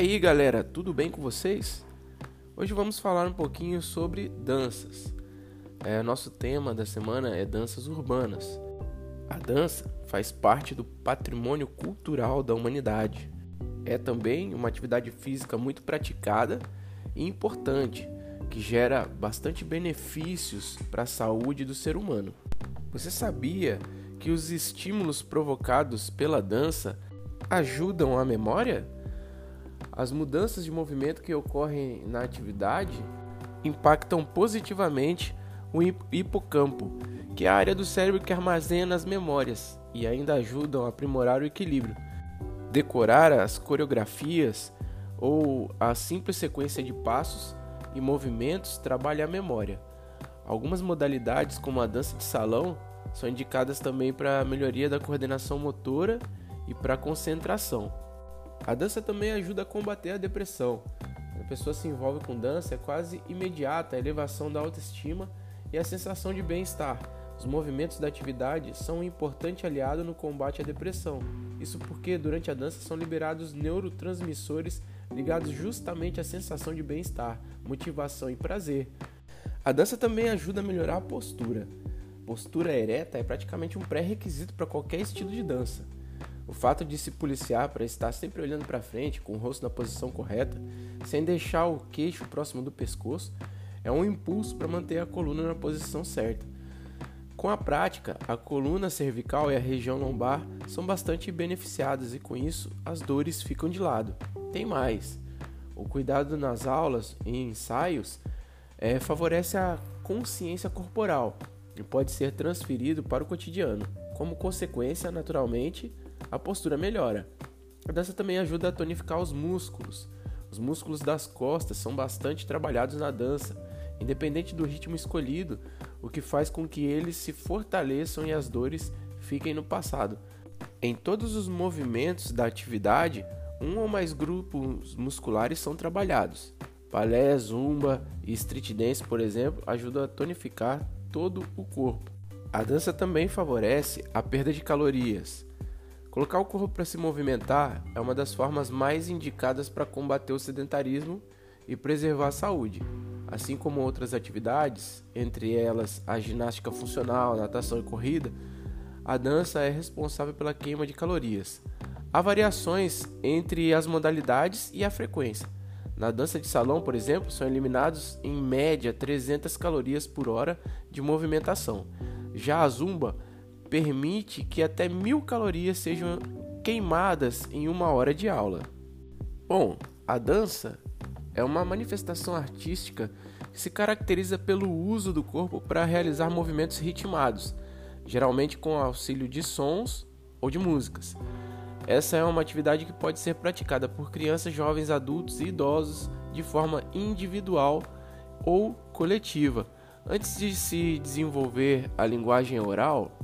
aí, galera, tudo bem com vocês? Hoje vamos falar um pouquinho sobre danças. É, nosso tema da semana é danças urbanas. A dança faz parte do patrimônio cultural da humanidade. É também uma atividade física muito praticada e importante, que gera bastante benefícios para a saúde do ser humano. Você sabia que os estímulos provocados pela dança ajudam a memória? As mudanças de movimento que ocorrem na atividade impactam positivamente o hipocampo, que é a área do cérebro que armazena as memórias, e ainda ajudam a aprimorar o equilíbrio. Decorar as coreografias ou a simples sequência de passos e movimentos trabalha a memória. Algumas modalidades, como a dança de salão, são indicadas também para a melhoria da coordenação motora e para a concentração. A dança também ajuda a combater a depressão. Quando a pessoa se envolve com dança, é quase imediata a elevação da autoestima e a sensação de bem-estar. Os movimentos da atividade são um importante aliado no combate à depressão. Isso porque durante a dança são liberados neurotransmissores ligados justamente à sensação de bem-estar, motivação e prazer. A dança também ajuda a melhorar a postura. Postura ereta é praticamente um pré-requisito para qualquer estilo de dança. O fato de se policiar para estar sempre olhando para frente, com o rosto na posição correta, sem deixar o queixo próximo do pescoço, é um impulso para manter a coluna na posição certa. Com a prática, a coluna cervical e a região lombar são bastante beneficiadas e com isso as dores ficam de lado. Tem mais: o cuidado nas aulas e ensaios é, favorece a consciência corporal e pode ser transferido para o cotidiano. Como consequência, naturalmente, a postura melhora. A dança também ajuda a tonificar os músculos. Os músculos das costas são bastante trabalhados na dança, independente do ritmo escolhido, o que faz com que eles se fortaleçam e as dores fiquem no passado. Em todos os movimentos da atividade, um ou mais grupos musculares são trabalhados. Balé, zumba e street dance, por exemplo, ajudam a tonificar todo o corpo. A dança também favorece a perda de calorias. Colocar o corpo para se movimentar é uma das formas mais indicadas para combater o sedentarismo e preservar a saúde, assim como outras atividades, entre elas a ginástica funcional, natação e corrida. A dança é responsável pela queima de calorias. Há variações entre as modalidades e a frequência. Na dança de salão, por exemplo, são eliminados em média 300 calorias por hora de movimentação. Já a zumba permite que até mil calorias sejam queimadas em uma hora de aula. Bom, a dança é uma manifestação artística que se caracteriza pelo uso do corpo para realizar movimentos ritmados, geralmente com auxílio de sons ou de músicas. Essa é uma atividade que pode ser praticada por crianças, jovens, adultos e idosos de forma individual ou coletiva. Antes de se desenvolver a linguagem oral,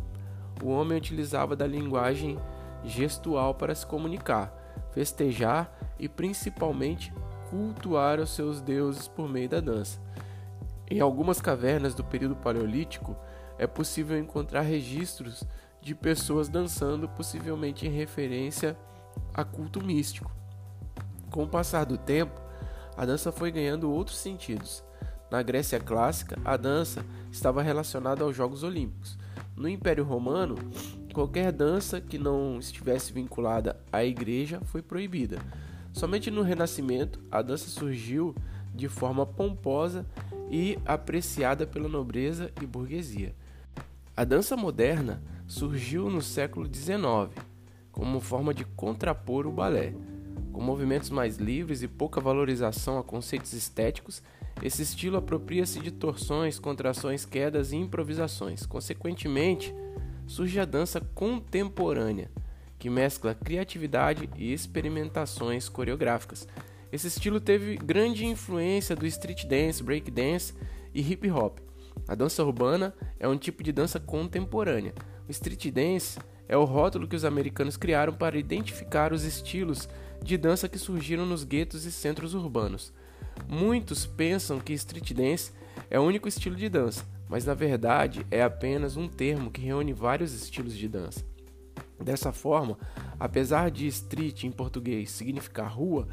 o homem utilizava da linguagem gestual para se comunicar, festejar e principalmente cultuar os seus deuses por meio da dança. Em algumas cavernas do período paleolítico é possível encontrar registros de pessoas dançando, possivelmente em referência a culto místico. Com o passar do tempo, a dança foi ganhando outros sentidos. Na Grécia clássica, a dança estava relacionada aos Jogos Olímpicos, no Império Romano, qualquer dança que não estivesse vinculada à igreja foi proibida. Somente no Renascimento, a dança surgiu de forma pomposa e apreciada pela nobreza e burguesia. A dança moderna surgiu no século XIX como forma de contrapor o balé. Com movimentos mais livres e pouca valorização a conceitos estéticos, esse estilo apropria-se de torções, contrações, quedas e improvisações. Consequentemente, surge a dança contemporânea, que mescla criatividade e experimentações coreográficas. Esse estilo teve grande influência do street dance, break dance e hip hop. A dança urbana é um tipo de dança contemporânea. O street dance é o rótulo que os americanos criaram para identificar os estilos de dança que surgiram nos guetos e centros urbanos. Muitos pensam que street dance é o único estilo de dança, mas na verdade é apenas um termo que reúne vários estilos de dança. Dessa forma, apesar de street em português significar rua,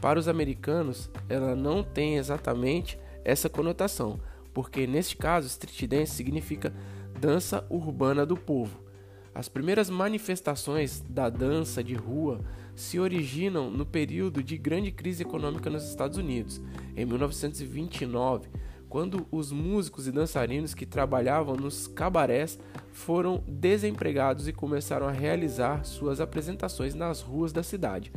Para os americanos, ela não tem exatamente essa conotação, porque neste caso, street dance significa dança urbana do povo. As primeiras manifestações da dança de rua se originam no período de grande crise econômica nos Estados Unidos, em 1929, quando os músicos e dançarinos que trabalhavam nos cabarés foram desempregados e começaram a realizar suas apresentações nas ruas da cidade.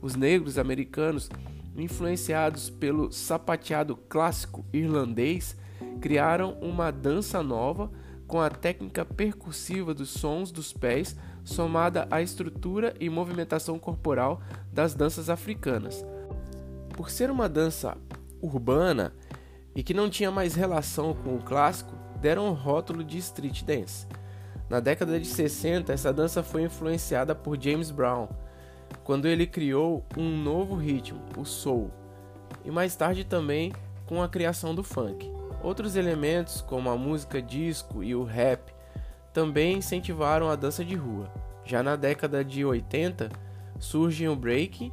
Os negros americanos, influenciados pelo sapateado clássico irlandês, criaram uma dança nova com a técnica percussiva dos sons dos pés, somada à estrutura e movimentação corporal das danças africanas. Por ser uma dança urbana e que não tinha mais relação com o clássico, deram o rótulo de street dance. Na década de 60, essa dança foi influenciada por James Brown, quando ele criou um novo ritmo, o soul, e mais tarde também com a criação do funk. Outros elementos, como a música disco e o rap, também incentivaram a dança de rua. Já na década de 80, surge o break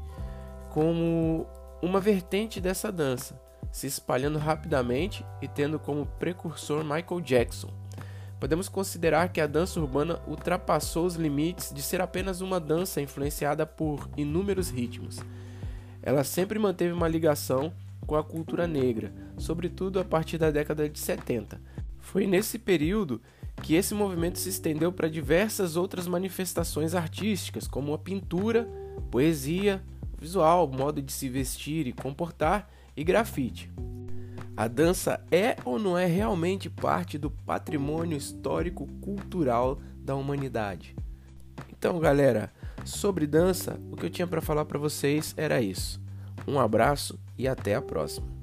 como uma vertente dessa dança, se espalhando rapidamente e tendo como precursor Michael Jackson. Podemos considerar que a dança urbana ultrapassou os limites de ser apenas uma dança influenciada por inúmeros ritmos. Ela sempre manteve uma ligação com a cultura negra, sobretudo a partir da década de 70. Foi nesse período que esse movimento se estendeu para diversas outras manifestações artísticas, como a pintura, poesia, visual, modo de se vestir e comportar e grafite. A dança é ou não é realmente parte do patrimônio histórico-cultural da humanidade? Então, galera, sobre dança, o que eu tinha para falar para vocês era isso. Um abraço e até a próxima.